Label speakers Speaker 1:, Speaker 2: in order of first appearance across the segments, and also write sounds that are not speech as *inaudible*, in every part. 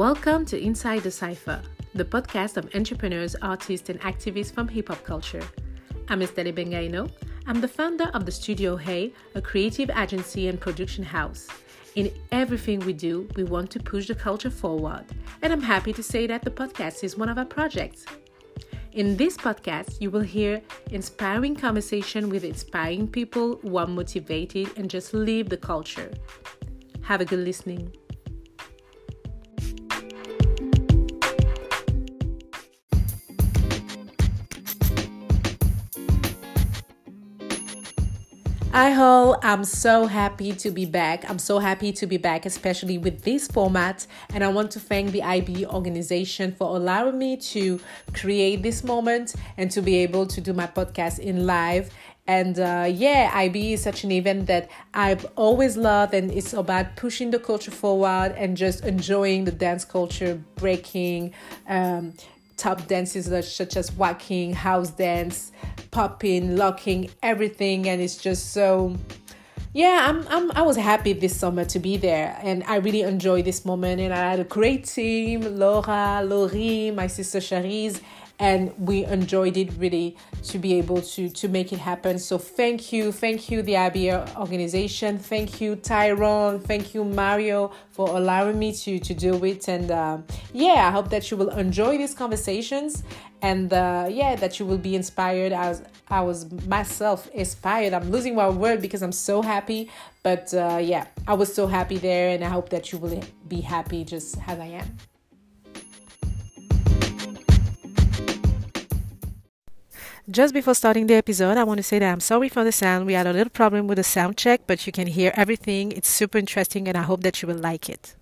Speaker 1: Welcome to Inside the Cypher, the podcast of entrepreneurs, artists, and activists from hip hop culture. I'm Estelle Bengaino. I'm the founder of the Studio Hey, a creative agency and production house. In everything we do, we want to push the culture forward, and I'm happy to say that the podcast is one of our projects. In this podcast, you will hear inspiring conversation with inspiring people who are motivated and just live the culture. Have a good listening. Hi ho, I'm so happy to be back. I'm so happy to be back, especially with this format. And I want to thank the IB organization for allowing me to create this moment and to be able to do my podcast in live. And uh, yeah, IB is such an event that I've always loved, and it's about pushing the culture forward and just enjoying the dance culture, breaking, um, top dances such as walking, house dance, popping, locking, everything, and it's just so. Yeah, I'm, I'm. I was happy this summer to be there, and I really enjoyed this moment. And I had a great team: Laura, Laurie, my sister Charisse, and we enjoyed it really to be able to to make it happen so thank you thank you the IB organization thank you Tyrone thank you Mario for allowing me to to do it and uh, yeah I hope that you will enjoy these conversations and uh, yeah that you will be inspired as I was myself inspired I'm losing my word because I'm so happy but uh, yeah I was so happy there and I hope that you will be happy just as I am Just before starting the episode, I want to say that I'm sorry for the sound. We had a little problem with the sound check, but you can hear everything. It's super interesting, and I hope that you will like it.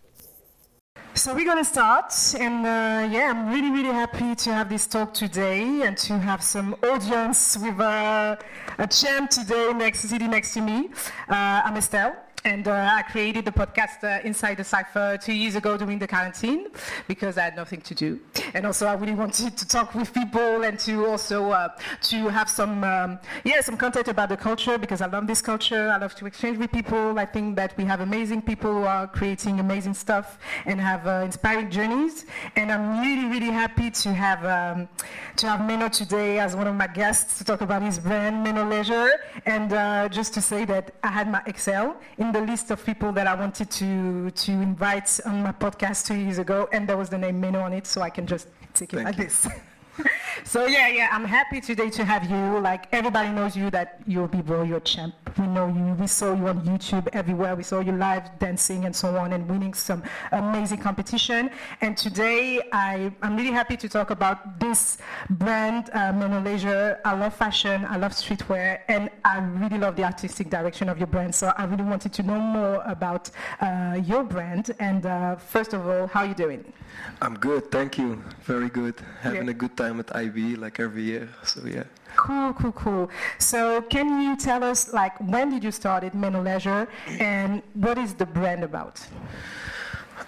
Speaker 2: So we're gonna start, and uh, yeah, I'm really, really happy to have this talk today and to have some audience with uh, a champ today next sitting next to me. Uh, I'm Estelle. And uh, I created the podcast uh, Inside the Cypher two years ago during the quarantine because I had nothing to do. And also I really wanted to talk with people and to also uh, to have some, um, yeah, some content about the culture because I love this culture. I love to exchange with people. I think that we have amazing people who are creating amazing stuff and have uh, inspiring journeys. And I'm really, really happy to have um, to have Menno today as one of my guests to talk about his brand, Menno Leisure. And uh, just to say that I had my Excel in the list of people that I wanted to to invite on my podcast two years ago, and there was the name Menno on it, so I can just take it Thank like you. this. *laughs* *laughs* so yeah, yeah, I'm happy today to have you. Like everybody knows you that you're a b-boy, you're champ. We know you. We saw you on YouTube everywhere. We saw you live dancing and so on and winning some amazing competition. And today I, I'm really happy to talk about this brand, uh, Leisure. I love fashion, I love streetwear, and I really love the artistic direction of your brand. So I really wanted to know more about uh, your brand. And uh, first of all, how are you doing?
Speaker 3: I'm good, thank you. Very good. Having yeah. a good time at IB like every year. So yeah.
Speaker 2: Cool, cool, cool. So can you tell us like when did you start at Menno Leisure and what is the brand about?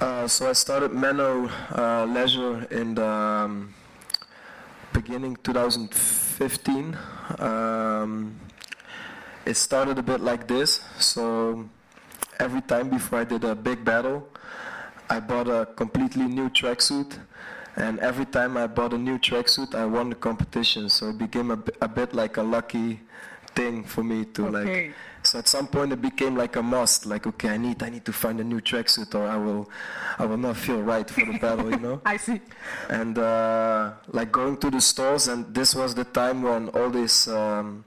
Speaker 3: Uh, so I started Menno uh, Leisure in the um, beginning 2015. Um, it started a bit like this. So every time before I did a big battle, I bought a completely new tracksuit, and every time I bought a new tracksuit, I won the competition. So it became a, a bit like a lucky thing for me to okay. like. So at some point it became like a must. Like okay, I need I need to find a new tracksuit, or I will I will not feel right for the battle, you know. *laughs*
Speaker 2: I see.
Speaker 3: And uh, like going to the stores, and this was the time when all these um,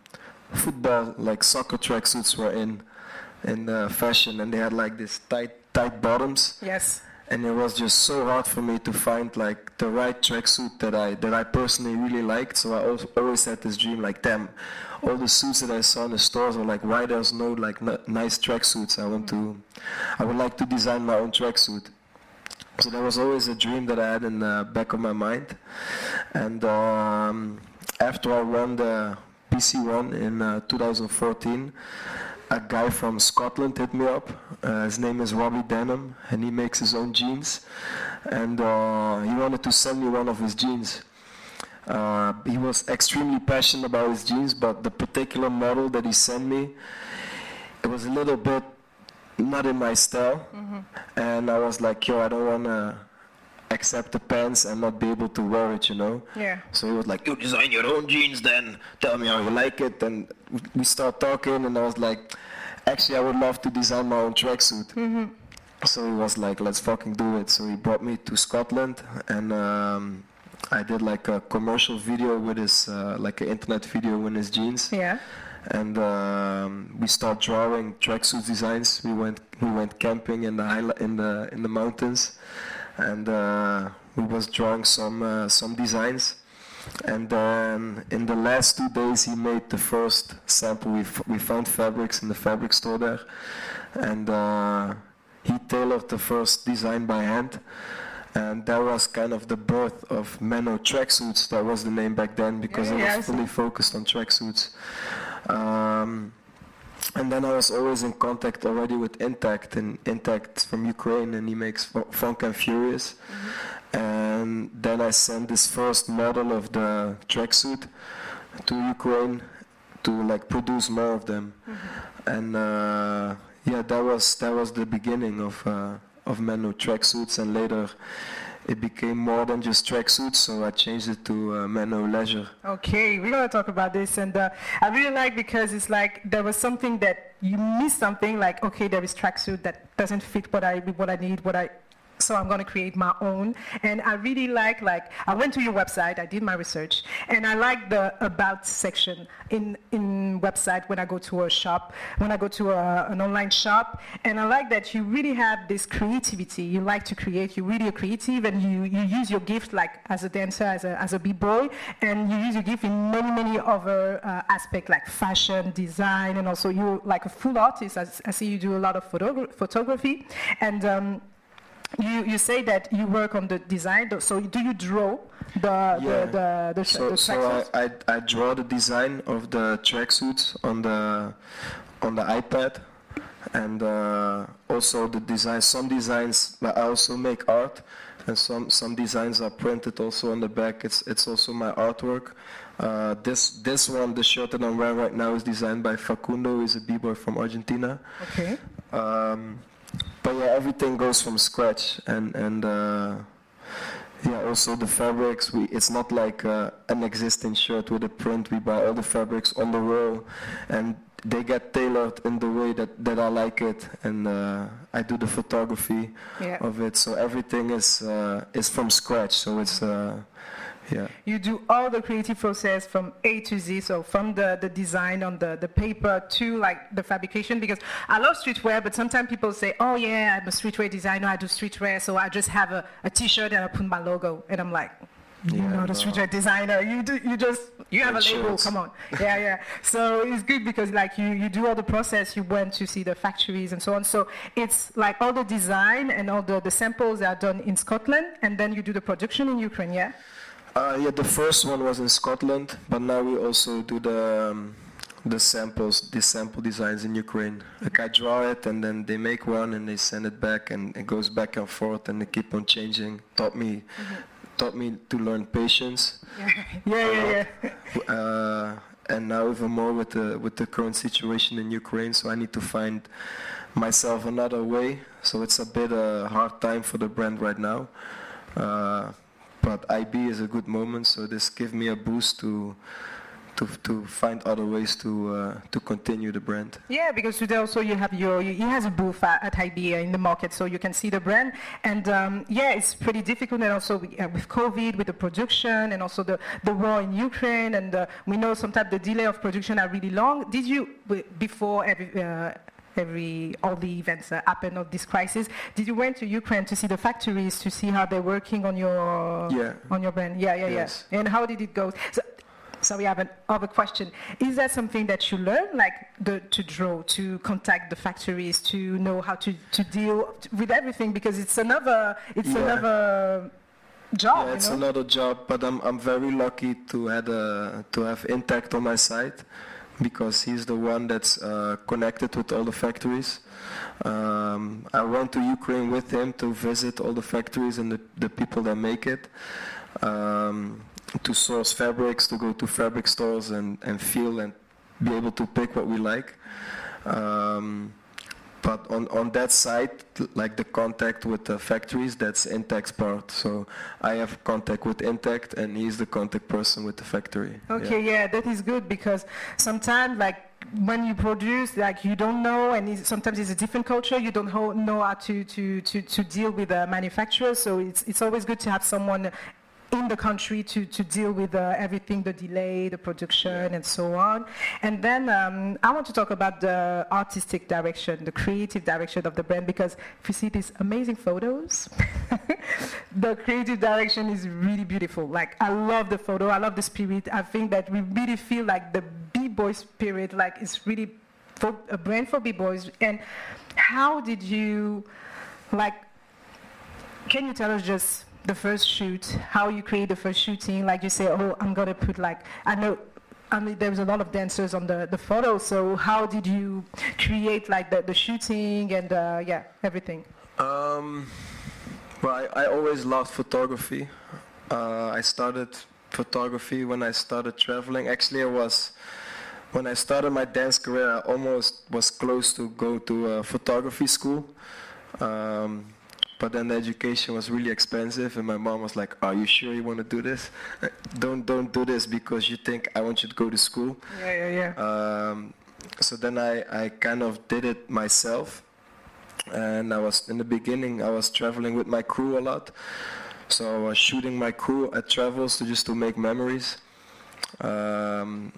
Speaker 3: football like soccer tracksuits were in in uh, fashion, and they had like this tight tight bottoms.
Speaker 2: Yes
Speaker 3: and it was just so hard for me to find like the right tracksuit that I that I personally really liked. So I always had this dream like, damn, all the suits that I saw in the stores were like, why there's no like n- nice tracksuits? I want to, I would like to design my own tracksuit. So that was always a dream that I had in the back of my mind. And um, after I won the BC One in uh, 2014 a guy from Scotland hit me up. Uh, his name is Robbie Denham, and he makes his own jeans. And uh, he wanted to send me one of his jeans. Uh, he was extremely passionate about his jeans, but the particular model that he sent me, it was a little bit not in my style. Mm-hmm. And I was like, yo, I don't wanna, accept the pants and not be able to wear it, you know.
Speaker 2: Yeah.
Speaker 3: So he was like, "You design your own jeans, then tell me how you like it." And we start talking, and I was like, "Actually, I would love to design my own tracksuit."
Speaker 2: Mm-hmm.
Speaker 3: So he was like, "Let's fucking do it." So he brought me to Scotland, and um, I did like a commercial video with his, uh, like an internet video in his jeans
Speaker 2: Yeah.
Speaker 3: and um, we start drawing tracksuit designs. We went we went camping in the in the in the mountains, and uh, we was drawing some uh, some designs. And then in the last two days, he made the first sample. We f- we found fabrics in the fabric store there, and uh, he tailored the first design by hand. And that was kind of the birth of Menno tracksuits. That was the name back then because
Speaker 2: Yeah,
Speaker 3: it was
Speaker 2: see.
Speaker 3: fully focused on tracksuits. Um, and then I was always in contact already with Intact, and Intact from Ukraine, and he makes Fu- Funk and Furious. And then I sent this first model of the tracksuit to Ukraine to like produce more of them. And uh, yeah, that was that was the beginning of uh, of Menno tracksuits, and later it became more than just tracksuits. So I changed it to uh, Menno Leisure.
Speaker 2: Okay, we're gonna talk about this, and uh, I really like because it's like there was something that you missed something. Like, okay, there is tracksuit that doesn't fit what I what I need, what I. So I'm gonna create my own, and I really like like I went to your website, I did my research, and I like the about section in in website when I go to a shop, when I go to a, an online shop, and I like that you really have this creativity. You like to create, you're really creative, and you you use your gift like as a dancer, as a as a b-boy, and you use your gift in many many other uh, aspects like fashion, design, and also you're like a full artist. I, I see you do a lot of photogra- photography, and. Um, you, you say that you work on the design, so do you draw the
Speaker 3: Yeah.
Speaker 2: the the, the,
Speaker 3: So,
Speaker 2: the
Speaker 3: so? I, I, I draw the design of the tracksuits on the on the iPad, and uh, also the design. Some designs, but I also make art, and some some designs are printed also on the back. It's it's also my artwork. Uh, this this one, the shirt that I'm wearing right now, is designed by Facundo. He's a b-boy from Argentina.
Speaker 2: Okay.
Speaker 3: Um, but yeah, everything goes from scratch, and and uh, yeah, also the fabrics. We it's not like uh, an existing shirt with a print. We buy all the fabrics on the roll, and they get tailored in the way that, that I like it, and uh, I do the photography
Speaker 2: Yeah.
Speaker 3: of it. So everything is uh, is from scratch. So it's uh, yeah.
Speaker 2: You do all the creative process from A to Z, so from the, the design on the, the paper to like the fabrication. Because I love streetwear, but sometimes people say, "Oh yeah, I'm a streetwear designer. I do streetwear, so I just have a, a T-shirt and I put my logo." And I'm like, "You're
Speaker 3: Yeah,
Speaker 2: not a
Speaker 3: no.
Speaker 2: streetwear designer. You do you just you have a label. Come on, yeah, yeah." So it's good because like you you do all the process. You went to see the factories and so on. So it's like all the design and all the the samples are done in Scotland, and then you do the production in Ukraine. Yeah.
Speaker 3: Uh, yeah, the first one was in Scotland, but now we also do the um, the samples, the sample designs in Ukraine. Like I draw it, and then they make one, and they send it back, and it goes back and forth, and they keep on changing. Taught me, taught me to learn patience,
Speaker 2: Yeah, *laughs* yeah, yeah.
Speaker 3: uh, and now even more with the with the current situation in Ukraine. So I need to find myself another way. So it's a bit a hard time for the brand right now. Uh, but IB is a good moment, so this gives me a boost to to to find other ways to uh, to continue the brand.
Speaker 2: Yeah, because today also you have your, you, he has a booth at, at in the market, so you can see the brand. And um, yeah, it's pretty difficult, and also we- uh, with COVID, with the production, and also the, the war in Ukraine, and uh, we know sometimes the delay of production are really long. Did you, before every, uh, every all the events that happen of this crisis, did you went to Ukraine to see the factories to see how they're working on your
Speaker 3: Yeah.
Speaker 2: on your brand? Yeah, yeah,
Speaker 3: Yes.
Speaker 2: yeah. And how did it go? So, so we have another question. Is that something that you learn, like the, to draw, to contact the factories, to know how to, to deal with everything? Because it's another, it's
Speaker 3: Yeah.
Speaker 2: another job,
Speaker 3: Yeah, it's
Speaker 2: you know?
Speaker 3: another job, but I'm I'm very lucky to had a, to have Intact on my side because he's the one that's uh, connected with all the factories. Um, I went to Ukraine with him to visit all the factories and the, the people that make it. Um, to source fabrics, to go to fabric stores and, and feel and be able to pick what we like. Um, but on, on that side, like the contact with the factories, that's Intact's part. So I have contact with Intact, and he's the contact person with the factory.
Speaker 2: Okay, yeah, yeah that is good because sometimes, like when you produce, like you don't know, and it's, sometimes it's a different culture. You don't know how to to to, to deal with the manufacturer. So it's it's always good to have someone in the country to, to deal with uh, everything, the delay, the production, and so on. And then um, I want to talk about the artistic direction, the creative direction of the brand, because if you see these amazing photos, *laughs* the creative direction is really beautiful. Like, I love the photo, I love the spirit. I think that we really feel like the B-boy spirit, like, it's really for a brand for B-boys. And how did you, like, can you tell us just the first shoot, how you create the first shooting, like you say, oh, I'm gonna put like, I know, I mean, there's a lot of dancers on the, the photo, so how did you create like the, the shooting and uh, yeah, everything?
Speaker 3: Um, well, I, I always loved photography. Uh, I started photography when I started traveling. Actually, I was, when I started my dance career, I almost was close to go to a photography school. Um, but then the education was really expensive, and my mom was like, "Are you sure you want to do this? don't don't do this because you think I want you to go to school."
Speaker 2: Yeah, yeah, yeah.
Speaker 3: Um, so then I I kind of did it myself, and I was in the beginning I was traveling with my crew a lot, so I was shooting my crew at travels to just to make memories. Um,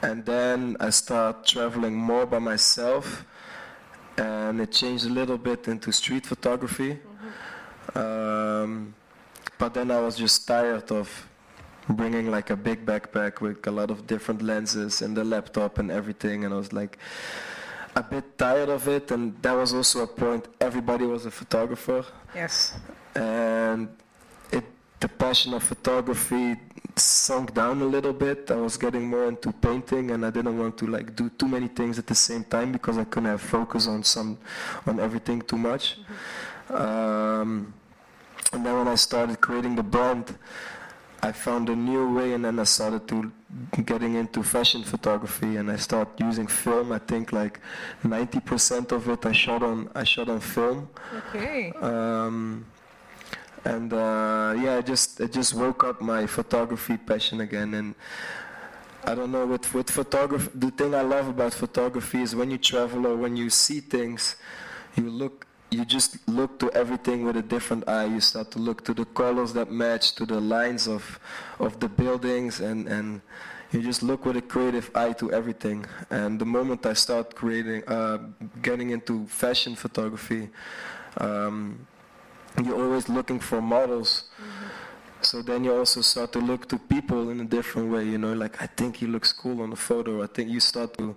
Speaker 3: and then I start traveling more by myself and it changed a little bit into street photography. Mm-hmm. Um, but then I was just tired of bringing like a big backpack with a lot of different lenses and the laptop and everything, and I was like a bit tired of it. And that was also a point. Everybody was a photographer.
Speaker 2: Yes.
Speaker 3: And it, the passion of photography sunk down a little bit. I was getting more into painting, and I didn't want to like do too many things at the same time because I couldn't have focus on some, on everything too much. Mm-hmm. Um, and then when I started creating the brand, I found a new way, and then I started to getting into fashion photography, and I started using film. I think like 90% of it I shot on I shot on film.
Speaker 2: Okay.
Speaker 3: Um, and uh, yeah, I just I just woke up my photography passion again, and I don't know with with photography. The thing I love about photography is when you travel or when you see things, you look. You just look to everything with a different eye. You start to look to the colors that match, to the lines of, of the buildings, and, and you just look with a creative eye to everything. And the moment I start creating, uh, getting into fashion photography, um, you're always looking for models. Mm-hmm. So then you also start to look to people in a different way, you know, like I think he looks cool on the photo. I think you start to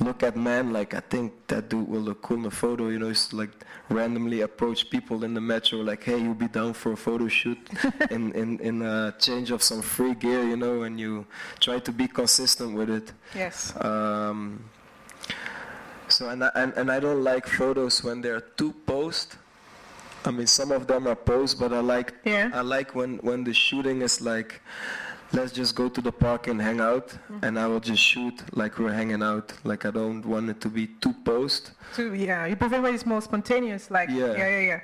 Speaker 3: look at men like I think that dude will look cool in the photo, you know, it's like randomly approach people in the metro like, hey, you'll be down for a photo shoot *laughs* in, in, in a change of some free gear, you know, and you try to be consistent with it.
Speaker 2: Yes.
Speaker 3: Um, so and I, and, and I don't like photos when they're too posed I mean, some of them are posed, but I like
Speaker 2: yeah.
Speaker 3: I like when when the shooting is like, let's just go to the park and hang out, mm-hmm. and I will just shoot like we're hanging out. Like I don't want it to be too posed.
Speaker 2: Too yeah, you prefer when it's more spontaneous. Like yeah, yeah, yeah. yeah.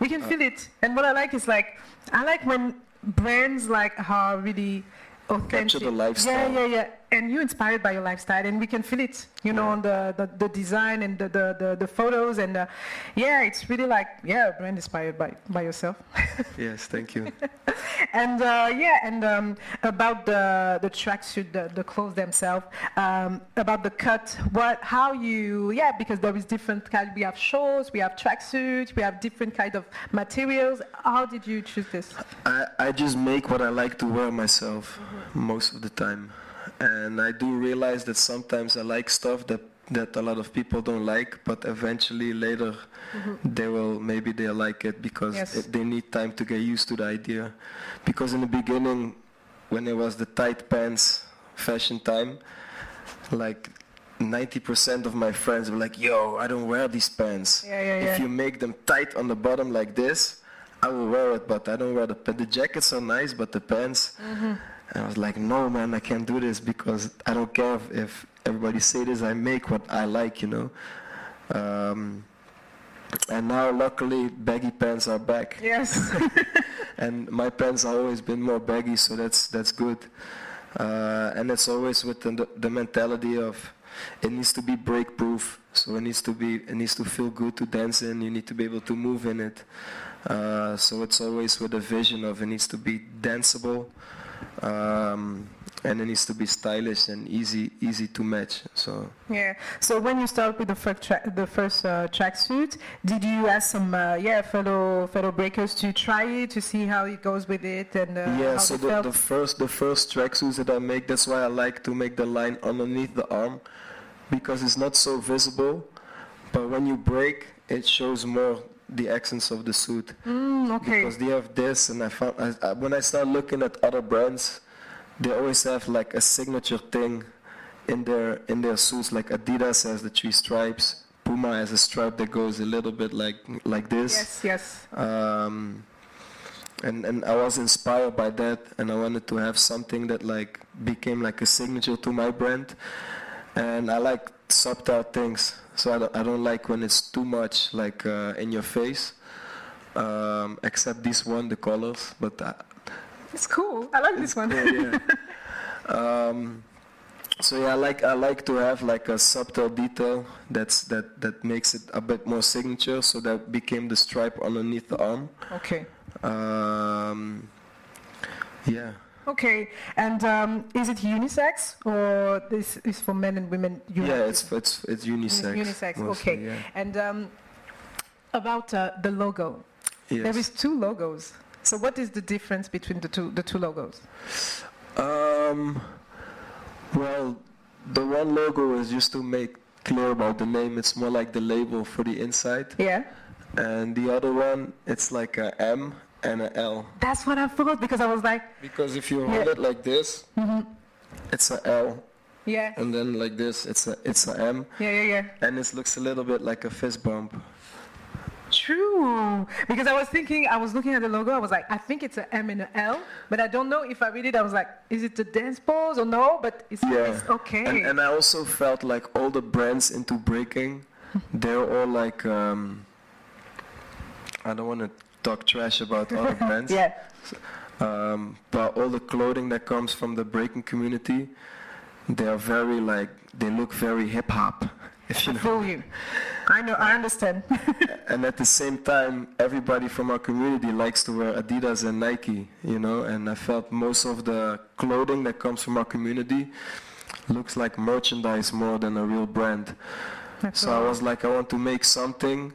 Speaker 2: We can uh, feel it, and what I like is like I like when brands like are really authentic.
Speaker 3: Capture the lifestyle.
Speaker 2: Yeah, yeah, yeah and you're inspired by your lifestyle and we can feel it you know on the, the, the, design and the, the, the, the photos and uh, yeah it's really like yeah brand inspired by, by yourself. *laughs*
Speaker 3: Yes thank you. *laughs*
Speaker 2: And uh, yeah and um, about the the tracksuit the, the clothes themselves um, about the cut what how you yeah because there is different kind we have shorts we have tracksuits we have different kind of materials. How did you choose this?
Speaker 3: I, I just make what I like to wear myself mm-hmm. most of the time and I do realize that sometimes I like stuff that that a lot of people don't like, but eventually later mm-hmm. they will maybe they like it because yes. it, they need time to get used to the idea. Because in the beginning, when it was the tight pants fashion time, like 90% of my friends were like, "Yo, I don't wear these pants.
Speaker 2: Yeah, yeah, yeah.
Speaker 3: If you make them tight on the bottom like this, I will wear it, but I don't wear the the jackets are nice, but the pants." Mm-hmm and I was like, no, man, I can't do this because I don't care if, if everybody say this. I make what I like, you know. Um, and now, luckily, baggy pants are back.
Speaker 2: Yes. *laughs*
Speaker 3: and my pants have always been more baggy, so that's that's good. Uh, and it's always with the, the mentality of it needs to be break proof. So it needs to be it needs to feel good to dance in. You need to be able to move in it. Uh, so it's always with a vision of it needs to be danceable. Um, and it needs to be stylish and easy easy to match. So
Speaker 2: yeah. So when you start with the first tra- the first uh, tracksuit, did you ask some uh, yeah fellow fellow breakers to try it to see how it goes with it and uh,
Speaker 3: yeah. So the, the first the first tracksuits that I make, that's why I like to make the line underneath the arm because it's not so visible, but when you break, it shows more the accents of the suit.
Speaker 2: Mm, okay.
Speaker 3: Because they have this, and I found I, I, when I start looking at other brands, they always have like a signature thing in their in their suits. Like Adidas has the three stripes, Puma has a stripe that goes a little bit like like this.
Speaker 2: Yes. Yes.
Speaker 3: Um, and and I was inspired by that, and I wanted to have something that like became like a signature to my brand. And I like subtle things, so I don't, I don't like when it's too much like uh, in your face. Um, except this one, the colors, but uh,
Speaker 2: It's cool. I like this one.
Speaker 3: yeah, yeah. *laughs* um, so yeah, I like I like to have like a subtle detail that's that that makes it a bit more signature. So that became the stripe underneath the arm.
Speaker 2: okay.
Speaker 3: Um, yeah.
Speaker 2: Okay. And um, is it unisex or this is for men and women? You
Speaker 3: Yeah, it's it's it's unisex.
Speaker 2: unisex.
Speaker 3: mostly,
Speaker 2: okay.
Speaker 3: Yeah.
Speaker 2: And um, about uh, the logo,
Speaker 3: Yes.
Speaker 2: there is two logos. So what is the difference between the two the two logos?
Speaker 3: Um, well, the one logo is just to make clear about the name. It's more like the label for the inside,
Speaker 2: Yeah.
Speaker 3: and the other one it's like a M and a L.
Speaker 2: That's what I thought because I was like,
Speaker 3: Because if you
Speaker 2: Yeah.
Speaker 3: hold it like this, it's a L,
Speaker 2: yeah,
Speaker 3: and then like this, it's a it's a M,
Speaker 2: yeah, yeah, yeah.
Speaker 3: and this looks a little bit like a fist bump.
Speaker 2: True. Because I was thinking, I was looking at the logo, I was like, I think it's an M and an L, but I don't know if I read it. I was like, is it the dance pose or no? But it's,
Speaker 3: Yeah.
Speaker 2: it's okay.
Speaker 3: And, and I also felt like all the brands into breaking, they're all like, um, I don't want to talk trash about other *laughs* brands,
Speaker 2: yeah.
Speaker 3: um, but all the clothing that comes from the breaking community, they are very like, they look very hip hop, *laughs* if you know.
Speaker 2: Fool you. I know, I understand. *laughs*
Speaker 3: and at the same time, everybody from our community likes to wear Adidas and Nike, you know. And I felt most of the clothing that comes from our community looks like merchandise more than a real brand. So I was like, I want to make something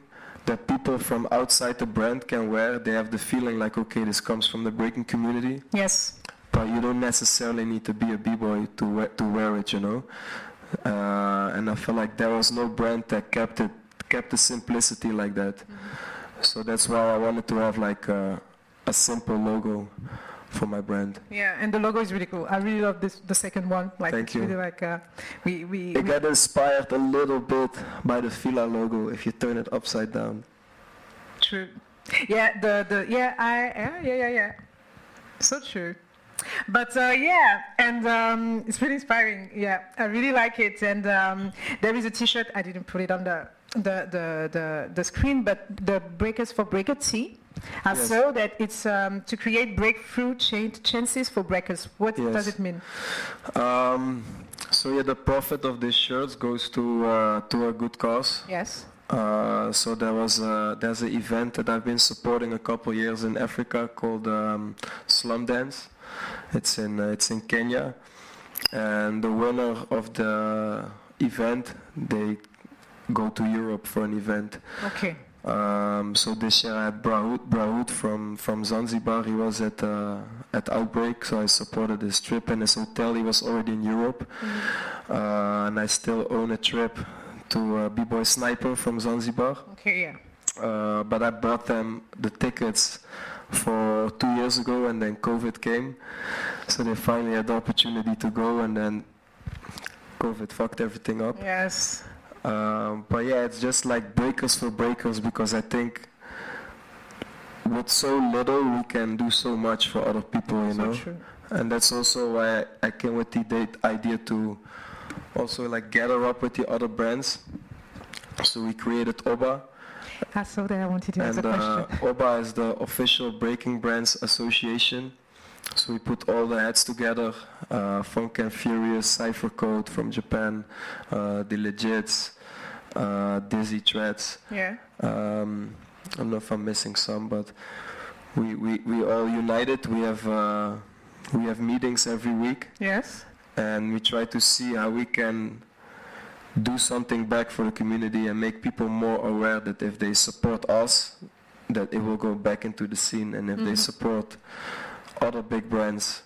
Speaker 3: that people from outside the brand can wear. They have the feeling like, okay, this comes from the breaking community,
Speaker 2: yes.
Speaker 3: but you don't necessarily need to be a b-boy to wear, to wear it, you know. Uh, and I felt like there was no brand that kept it kept the simplicity like that. So that's why I wanted to have like a, a simple logo for my brand.
Speaker 2: Yeah, and the logo is really cool. I really love this, the second one. Like,
Speaker 3: Thank
Speaker 2: it's
Speaker 3: you.
Speaker 2: really like, uh, we, we,
Speaker 3: It
Speaker 2: we-
Speaker 3: got inspired a little bit by the Fila logo if you turn it upside down.
Speaker 2: True. Yeah, the, the yeah, I yeah, yeah, yeah, yeah. So true. But uh, yeah, and um, it's really inspiring. Yeah, I really like it. And um, there is a T-shirt. I didn't put it on the the the the, the screen, but the Breakers for Breaker T. I
Speaker 3: Yes.
Speaker 2: saw that it's um, to create breakthrough chan- chances for breakers. What does it mean?
Speaker 3: Um, so yeah, the profit of these shirts goes to uh, to a good cause.
Speaker 2: Yes.
Speaker 3: Uh, so there was a, there's an event that I've been supporting a couple years in Africa called um, Slum Dance. It's in uh, it's in Kenya, and the winner of the event they go to Europe for an event.
Speaker 2: Okay.
Speaker 3: Um, so this year I had Brahoud, Brahoud from, from Zanzibar. He was at uh, at Outbreak, so I supported his trip and his hotel. He was already in Europe, uh, and I still own a trip to uh, B-Boy Sniper from Zanzibar.
Speaker 2: Okay. Yeah.
Speaker 3: Uh, but I bought them the tickets for two years ago, and then COVID came, so they finally had the opportunity to go, and then COVID fucked everything up.
Speaker 2: Yes.
Speaker 3: Um, but yeah, it's just like breakers for breakers because I think with so little we can do so much for other people, you
Speaker 2: So
Speaker 3: know.
Speaker 2: true.
Speaker 3: And that's also why I came with the date idea to also like gather up with the other brands So we created Oba,
Speaker 2: I saw that. I wanted to ask
Speaker 3: and
Speaker 2: a
Speaker 3: uh,
Speaker 2: question.
Speaker 3: Oba is the official Breaking Brands Association. So we put all the heads together, uh, Funk and Furious, Cypher Code from Japan, uh, The Legits, uh, Dizzy Threads.
Speaker 2: Yeah.
Speaker 3: Um, I don't know if I'm missing some, but we, we, we all united. We have uh, we have meetings every week,
Speaker 2: Yes.
Speaker 3: and we try to see how we can do something back for the community and make people more aware that if they support us, that it will go back into the scene, and if they support other big brands,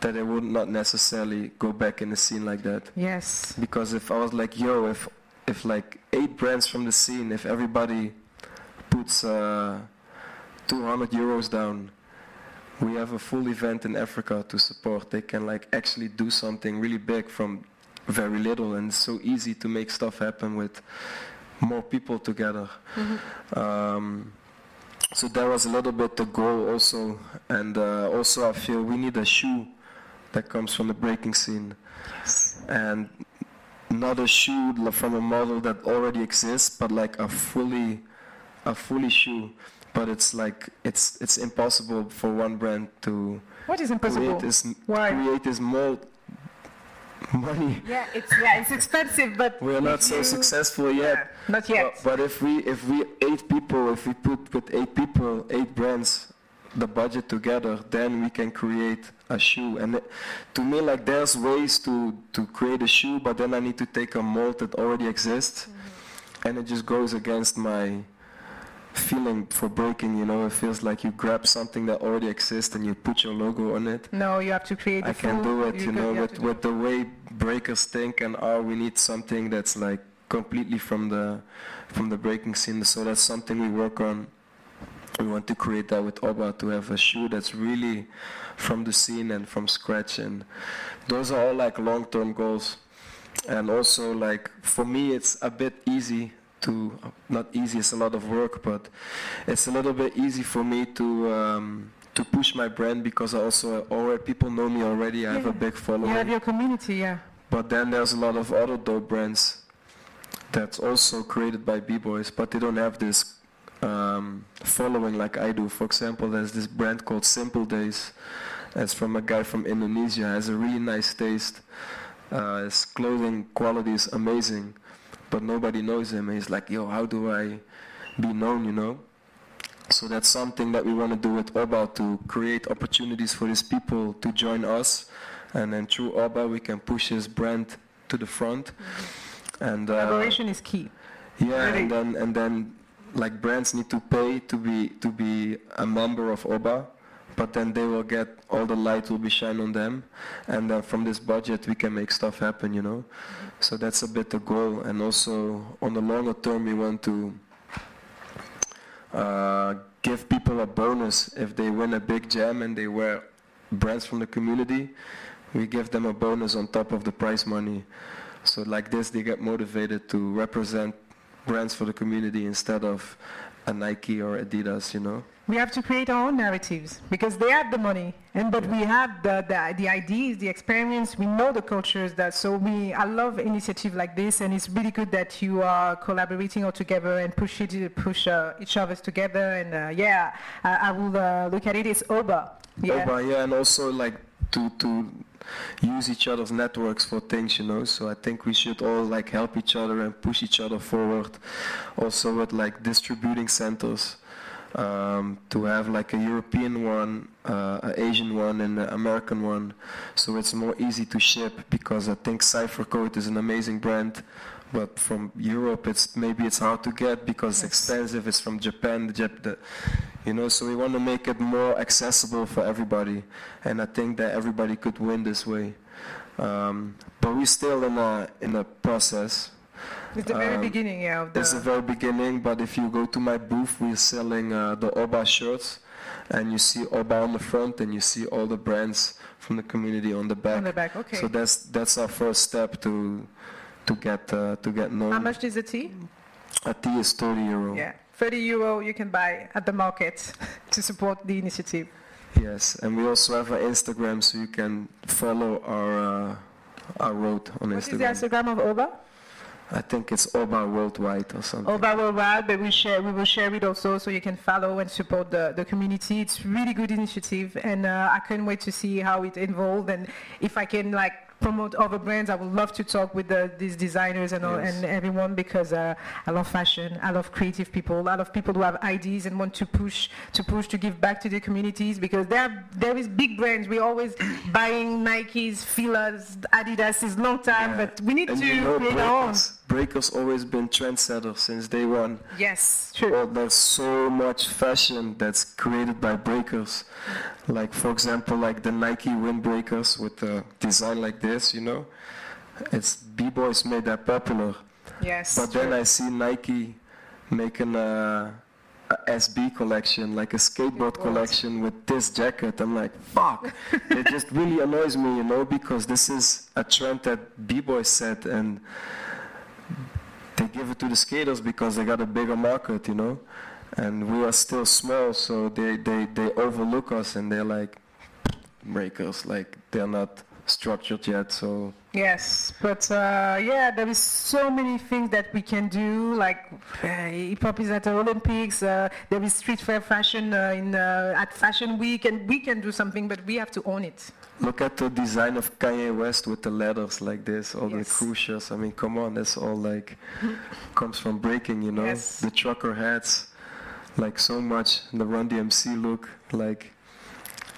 Speaker 3: that it would not necessarily go back in the scene like that.
Speaker 2: Yes.
Speaker 3: Because if I was like, yo, if if like eight brands from the scene, if everybody puts uh, 200 euros down, we have a full event in Africa to support. They can like actually do something really big from very little, and it's so easy to make stuff happen with more people together. Um, so that was a little bit the goal also, and uh, also I feel we need a shoe that comes from the breaking scene and not a shoe from a model that already exists, but like a fully, a fully shoe. But it's like it's it's impossible for one brand to
Speaker 2: What is impossible?
Speaker 3: create this
Speaker 2: Why?
Speaker 3: create this mold. Money.
Speaker 2: Yeah, it's yeah, it's expensive, but
Speaker 3: We're not so successful
Speaker 2: Yeah,
Speaker 3: yet.
Speaker 2: not yet.
Speaker 3: But, but if we if we eight people, if we put with eight people, eight brands, the budget together, then we can create a shoe. And to me, like there's ways to to create a shoe, but then I need to take a mold that already exists, mm-hmm. and it just goes against my feeling for breaking. You know, it feels like you grab something that already exists and you put your logo on it.
Speaker 2: no, you have to create.
Speaker 3: I can do it, you,
Speaker 2: can-
Speaker 3: know, with, with the way breakers think and are. We need something that's like completely from the from the breaking scene. So that's something we work on. We want to create that with Oba to have a shoe that's really from the scene and from scratch. And those are all like long-term goals. And also like for me, it's a bit easy to not easy. It's a lot of work, but it's a little bit easy for me to. Um, to push my brand because I also already people know me already. I have a
Speaker 2: Yeah.
Speaker 3: big
Speaker 2: You
Speaker 3: following.
Speaker 2: have your community, yeah.
Speaker 3: But then there's a lot of other dope brands that's also created by b-boys, but they don't have this um, following like I do. For example, there's this brand called Simple Days. It's from a guy from Indonesia. Has a really nice taste. Uh, his clothing quality is amazing, but nobody knows him. And he's like, yo, how do I be known? You know. So that's something that we want to do with Oba to create opportunities for these people to join us, and then through Oba we can push his brand to the front. And uh,
Speaker 2: Collaboration is key.
Speaker 3: yeah,
Speaker 2: Really?
Speaker 3: and then and then like brands need to pay to be to be a member of Oba, but then they will get all the light will be shined on them, and then from this budget we can make stuff happen, you know. So that's a bit the goal, and also on the longer term we want to uh, give people a bonus if they win a big jam and they wear brands from the community. We give them a bonus on top of the prize money. So like this, they get motivated to represent brands for the community instead of a Nike or Adidas, you know.
Speaker 2: We have to create our own narratives because they have the money, and but we have the, the the ideas, the experience. We know the cultures that. So we, I love initiative like this, and it's really good that you are collaborating all together and push it, push uh, each other together. And uh, yeah, I, I will uh, look at it. It's Oba. Yeah.
Speaker 3: Oba, yeah, and also like to to use each other's networks for things, you know. So I think we should all like help each other and push each other forward. Also with like distributing centers. Um, to have like a European one, uh, an Asian one, and an American one, so it's more easy to ship. Because I think Cipher Code is an amazing brand, but from Europe it's maybe it's hard to get because it's expensive. It's from Japan, the, Jap- the, you know. So we want to make it more accessible for everybody, and I think that everybody could win this way. Um, but we're still in a in a process.
Speaker 2: It's the very
Speaker 3: Um,
Speaker 2: beginning, yeah. The,
Speaker 3: It's the very beginning, but if you go to my booth, we're selling uh, the Oba shirts, and you see Oba on the front, and you see all the brands from the community on the back.
Speaker 2: on the back. Okay.
Speaker 3: So that's that's our first step to to get uh, to get known.
Speaker 2: How much is a tea?
Speaker 3: A tea is 30 euro.
Speaker 2: Yeah, 30 euro you can buy at the market *laughs* to support the initiative.
Speaker 3: Yes, and we also have an Instagram, so you can follow our uh, our road on Instagram.
Speaker 2: What is the
Speaker 3: Instagram.
Speaker 2: Instagram of Oba?
Speaker 3: I think it's Oba Worldwide or something.
Speaker 2: Oba Worldwide, but we share we will share it also so you can follow and support the, the community. It's really good initiative, and uh, I can't wait to see how it evolves and if I can like promote other brands. I would love to talk with the, these designers and, all, and everyone because uh, I love fashion. I love creative people. A lot of people who have ideas and want to push to push to give back to the communities because there there is big brands. We're always buying Nikes, Fila's, Adidas is long time,
Speaker 3: Yeah.
Speaker 2: but we need
Speaker 3: and
Speaker 2: to
Speaker 3: you know,
Speaker 2: create our own.
Speaker 3: Breakers, always been trendsetters since day one.
Speaker 2: Yes, true.
Speaker 3: Well, there's so much fashion that's created by breakers. Like, for example, like the Nike windbreakers with a design like this, you know? It's B-boys made that popular.
Speaker 2: yes.
Speaker 3: But then I see Nike making a, a SB collection, like a skateboard collection with this jacket. I'm like, fuck. *laughs* it just really annoys me, you know, because this is a trend that B-boys set and they give it to the skaters because they got a bigger market, you know. And we are still small, so they, they, they overlook us and they're like breakers, like they're not structured yet, so
Speaker 2: Yes, but uh, yeah, there is so many things that we can do. Like uh, hip hop is at the Olympics. Uh, there is street fair fashion uh, in uh, at Fashion Week, and we can do something, but we have to own it.
Speaker 3: Look at the design of Kanye West with the letters like this, all
Speaker 2: Yes.
Speaker 3: the crucials. I mean, come on, that's all like *laughs* comes from breaking, you know.
Speaker 2: Yes.
Speaker 3: The trucker hats, like so much. The Run DMC look, like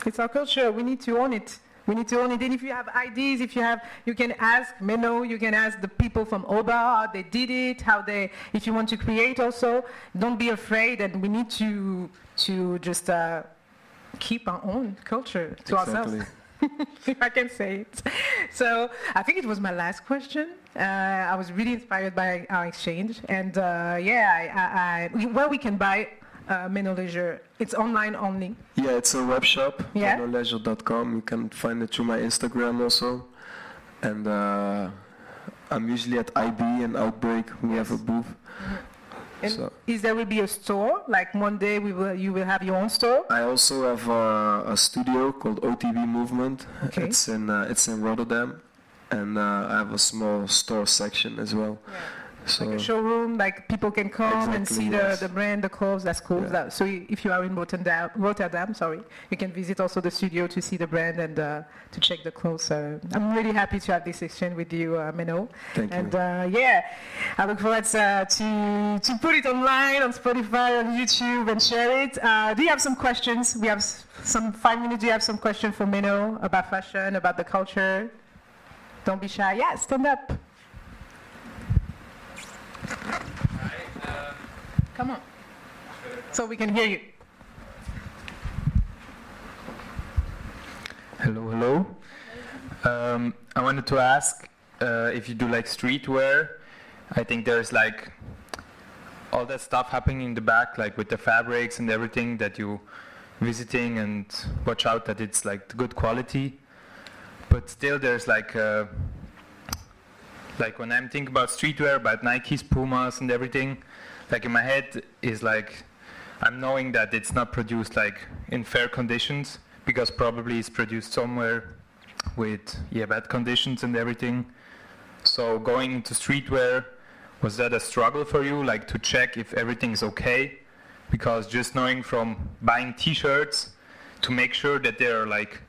Speaker 2: It's our culture. We need to own it. We need to own it. And if you have ideas, if you have, you can ask Menno, you can ask the people from Oba how they did it, how they, if you want to create also, don't be afraid. And we need to to just uh, keep our own culture to ourselves. *laughs* if I can say it. So I think it was my last question. Uh, I was really inspired by our exchange, and uh, yeah, I, I, I, where we can buy uh, Menno Leisure, it's online only.
Speaker 3: Yeah, it's a web shop,
Speaker 2: Yeah.
Speaker 3: leisure.com. You can find it through my Instagram also. And uh, I'm usually at IB and Outbreak. We have a booth.
Speaker 2: And
Speaker 3: So-
Speaker 2: is there will be a store? Like one day we will, you will have your own store.
Speaker 3: I also have uh, a studio called OTB Movement.
Speaker 2: Okay.
Speaker 3: It's in uh, it's in Rotterdam, and uh, I have a small store section as well. So
Speaker 2: Like a showroom, like people can come and see
Speaker 3: yes.
Speaker 2: the, the brand, the clothes. That's cool.
Speaker 3: Yeah.
Speaker 2: That- so if you are in Rotterdam, Rotterdam, sorry, you can visit also the studio to see the brand and uh, to check the clothes. So I'm really happy to have this exchange with you, uh, Menno.
Speaker 3: Thank you.
Speaker 2: and uh, yeah, I look forward uh, to to put it online on Spotify, on YouTube, and share it. Uh, do you have some questions? We have some five minutes. Do you have some questions for Menno about fashion, about the culture? Don't be shy. Yeah, stand up. Come on. So we can hear you.
Speaker 4: Hello, hello. Um, I wanted to ask uh, if you do like streetwear. I think there's like all that stuff happening in the back, like with the fabrics and everything that you visiting and watch out that it's like good quality. But still, there's like uh, like when I'm thinking about streetwear, about Nikes, Pumas, and everything, like in my head is like I'm knowing that it's not produced like in fair conditions because probably it's produced somewhere with yeah bad conditions and everything. So going into streetwear was that a struggle for you, like to check if everything's okay? Because just knowing from buying T-shirts to make sure that they're like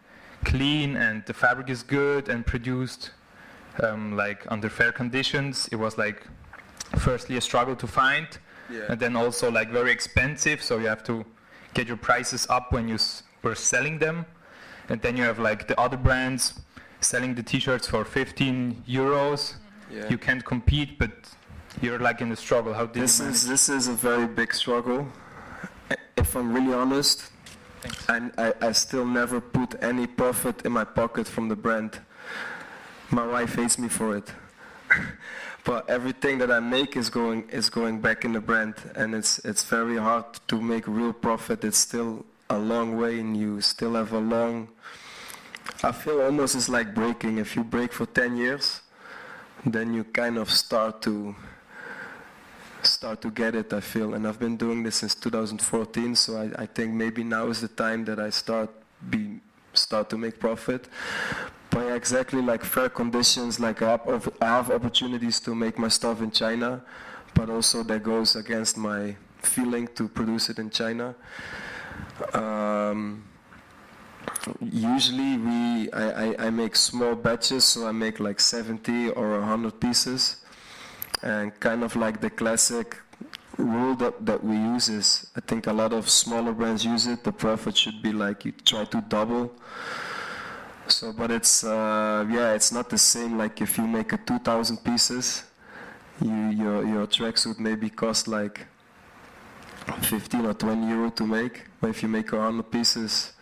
Speaker 4: clean and the fabric is good and produced um, like under fair conditions, it was like firstly a struggle to find,
Speaker 3: Yeah.
Speaker 4: and then also like very expensive. So you have to get your prices up when you s- were selling them, and then you have like the other brands selling the T-shirts for 15 euros.
Speaker 3: Yeah.
Speaker 4: You can't compete, but you're like in a struggle. How did
Speaker 3: This is this is a very big struggle. If I'm really honest,
Speaker 4: Thanks.
Speaker 3: I, I, I still never put any profit in my pocket from the brand. My wife hates me for it. *laughs* but everything that I make is going is going back in the brand and it's it's very hard to make real profit. It's still a long way and you still have a long I feel almost it's like breaking. If you break for 10 years, then you kind of start to start to get it, I feel. And I've been doing this since 2014, so I, I think maybe now is the time that I start be start to make profit. Yeah, exactly like fair conditions. Like I have, I have opportunities to make my stuff in China, but also that goes against my feeling to produce it in China. Um, usually we I, I, I, make small batches so I make like 70 or 100 pieces and kind of like the classic rule that, that we use is I think a lot of smaller brands use it the profit should be like you try to double so but it's uh, yeah it's not the same like if you make a 2000 pieces you your your tracksuit maybe cost like 15 or 20 euro to make. But if you make 100 pieces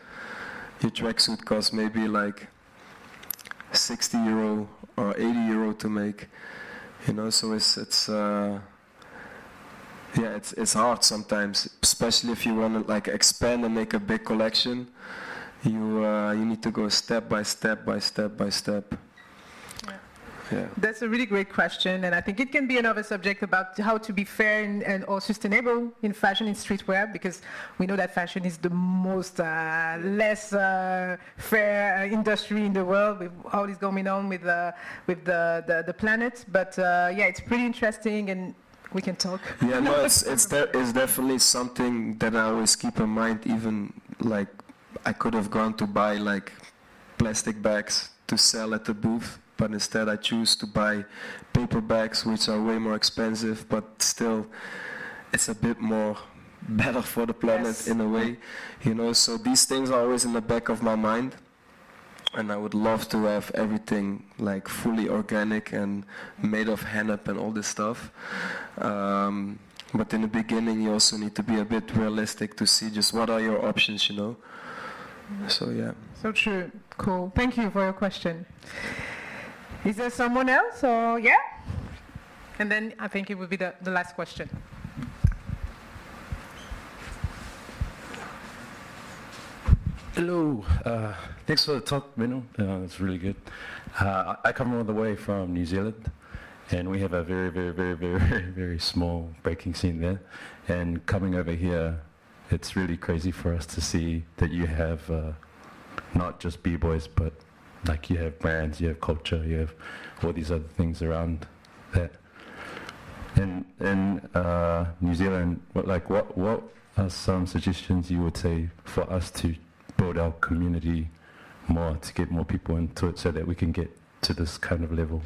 Speaker 3: your tracksuit costs maybe like 60 euro or 80 euro to make you know? So it's it's uh, yeah it's it's hard sometimes especially if you want to like expand and make a big collection you uh, you need to go step by step by step by step
Speaker 2: yeah. That's a really great question, and I think it can be another subject about how to be fair and, and or sustainable in fashion in streetwear, because we know that fashion is the most uh, less uh, fair uh, industry in the world with all this going on with uh, with the, the, the planet. But uh, yeah, it's pretty interesting, and we can talk.
Speaker 3: Yeah, no, it's *laughs* it's, de- it's definitely something that I always keep in mind. Even like I could have gone to buy like plastic bags to sell at the booth but instead I choose to buy paper bags which are way more expensive but still it's a bit more *laughs* better for the planet yes. in a way you know? So these things are always in the back of my mind and I would love to have everything like fully organic and made of hennep and all this stuff. Um, but in the beginning you also need to be a bit realistic to see just what are your options you know so yeah
Speaker 2: so true cool thank you for your question is there someone else or yeah? And then I think it would be the, the last question.
Speaker 5: Hello. Uh, thanks for the talk, Menno. Uh, it's really good. Uh, I come all the way from New Zealand, and we have a very, very, very, very, very, *laughs* very small breaking scene there. And coming over here, it's really crazy for us to see that you have uh, not just b-boys, but like you have brands, you have culture, you have all these other things around that. In in uh, New Zealand, what, like what what are some suggestions you would say for us to build our community more to get more people into it, so that we can get to this kind of level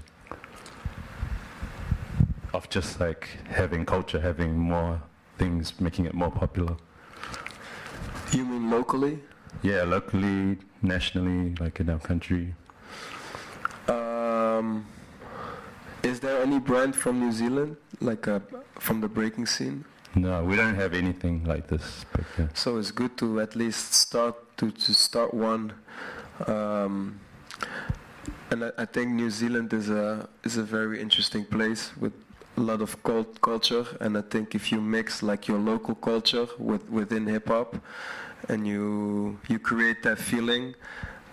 Speaker 5: of just like having culture, having more things, making it more popular.
Speaker 3: You mean locally?
Speaker 5: Yeah, locally, nationally, like in our country.
Speaker 3: Um, is there any brand from New Zealand, like uh, from the breaking scene?
Speaker 5: No, we don't have anything like this. But, yeah.
Speaker 3: So it's good to at least start to, to start one. Um, and I, I, think New Zealand is a is a very interesting place with a lot of cult culture. And I think if you mix like your local culture with within hip hop, and you you create that feeling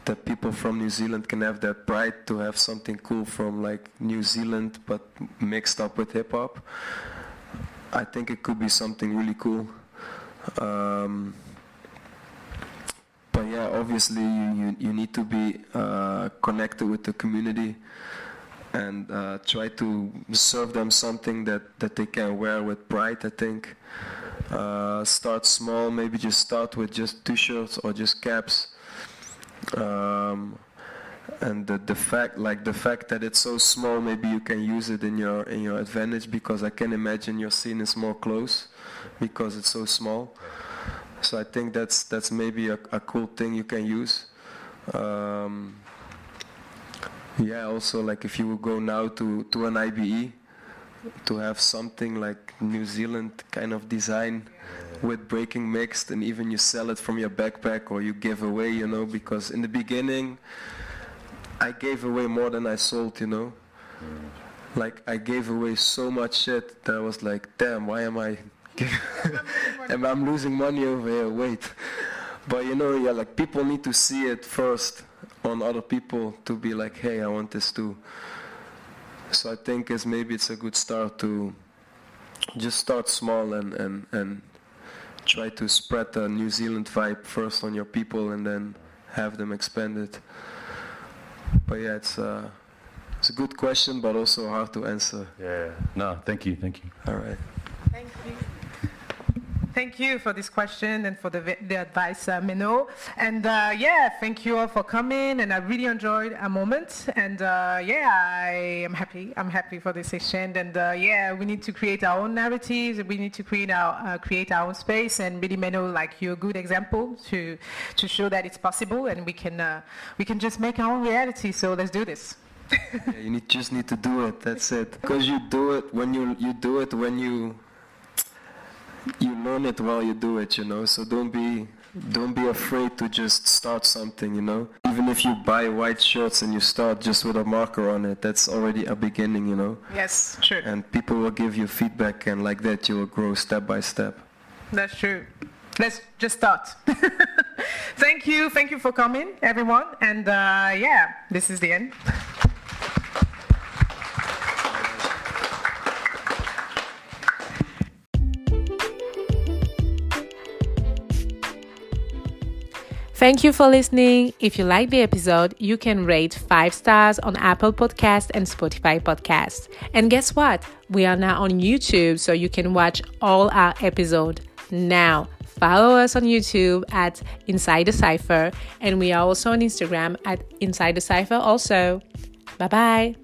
Speaker 3: that people from New Zealand can have that pride to have something cool from like New Zealand but mixed up with hip hop. I think it could be something really cool. Um, but yeah, obviously you, you, you need to be uh, connected with the community and uh, try to serve them something that, that they can wear with pride, I think. Uh, start small, maybe just start with just t-shirts or just caps. Um, and the, the fact like the fact that it's so small maybe you can use it in your in your advantage because I can imagine your scene is more close because it's so small so I think that's that's maybe a, a cool thing you can use um, yeah also like if you would go now to to an IBE to have something like New Zealand kind of design with breaking mixed and even you sell it from your backpack or you give away, you know, because in the beginning I gave away more than I sold, you know. Like I gave away so much shit that I was like, damn, why am I I'm *laughs* losing money over here, wait. But you know, yeah, like people need to see it first on other people to be like, hey, I want this too. So I think it's maybe it's a good start to just start small and, and, and try to spread the New Zealand vibe first on your people and then have them expand it. but yeah, it's uh, it's a good question, but also hard to answer.
Speaker 5: Yeah. No, thank you, thank you.
Speaker 3: All right.
Speaker 2: Thank you. For this question and for the, the advice, uh. And uh, yeah, thank you all for coming. And I really enjoyed a moment. And uh, yeah, I am happy. I'm happy for this session. And uh, yeah, we need to create our own narratives. We need to create our uh, create our own space. And really, Menno, like you're a good example to to show that it's possible, and we can uh, we can just make our own reality. So let's do this. *laughs*
Speaker 3: Yeah, you need, just need to do it. That's it. Because you do it when you you do it when you you learn it while you do it. You know. So don't be don't be afraid to just start something. You know. Even if you buy white shirts and you start just with a marker on it, that's already a beginning. You know.
Speaker 2: Yes, sure.
Speaker 3: And people will give you feedback, and like that you will grow step by step.
Speaker 2: That's true. Let's just start. *laughs* thank you. Thank you for coming, everyone. And uh, yeah, this is the end. *laughs*
Speaker 1: Thank you for listening. If you like the episode, you can rate 5 stars on Apple Podcast and Spotify Podcast. And guess what? We are now on YouTube so you can watch all our episodes now. Follow us on YouTube at Inside the Cipher and we are also on Instagram at Inside the Cipher also. Bye bye.